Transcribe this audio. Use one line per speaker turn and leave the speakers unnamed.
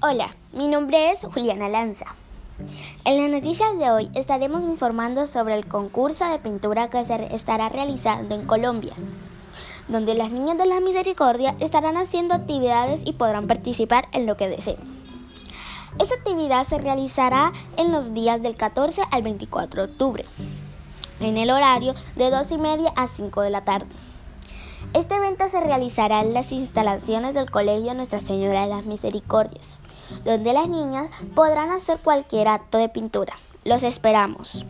Hola, mi nombre es Juliana Lanza. En las noticias de hoy estaremos informando sobre el concurso de pintura que se estará realizando en Colombia, donde las niñas de la misericordia estarán haciendo actividades y podrán participar en lo que deseen. Esta actividad se realizará en los días del 14 al 24 de octubre, en el horario de 2 y media a 5 de la tarde. Este evento se realizará en las instalaciones del Colegio Nuestra Señora de las Misericordias, donde las niñas podrán hacer cualquier acto de pintura. Los esperamos.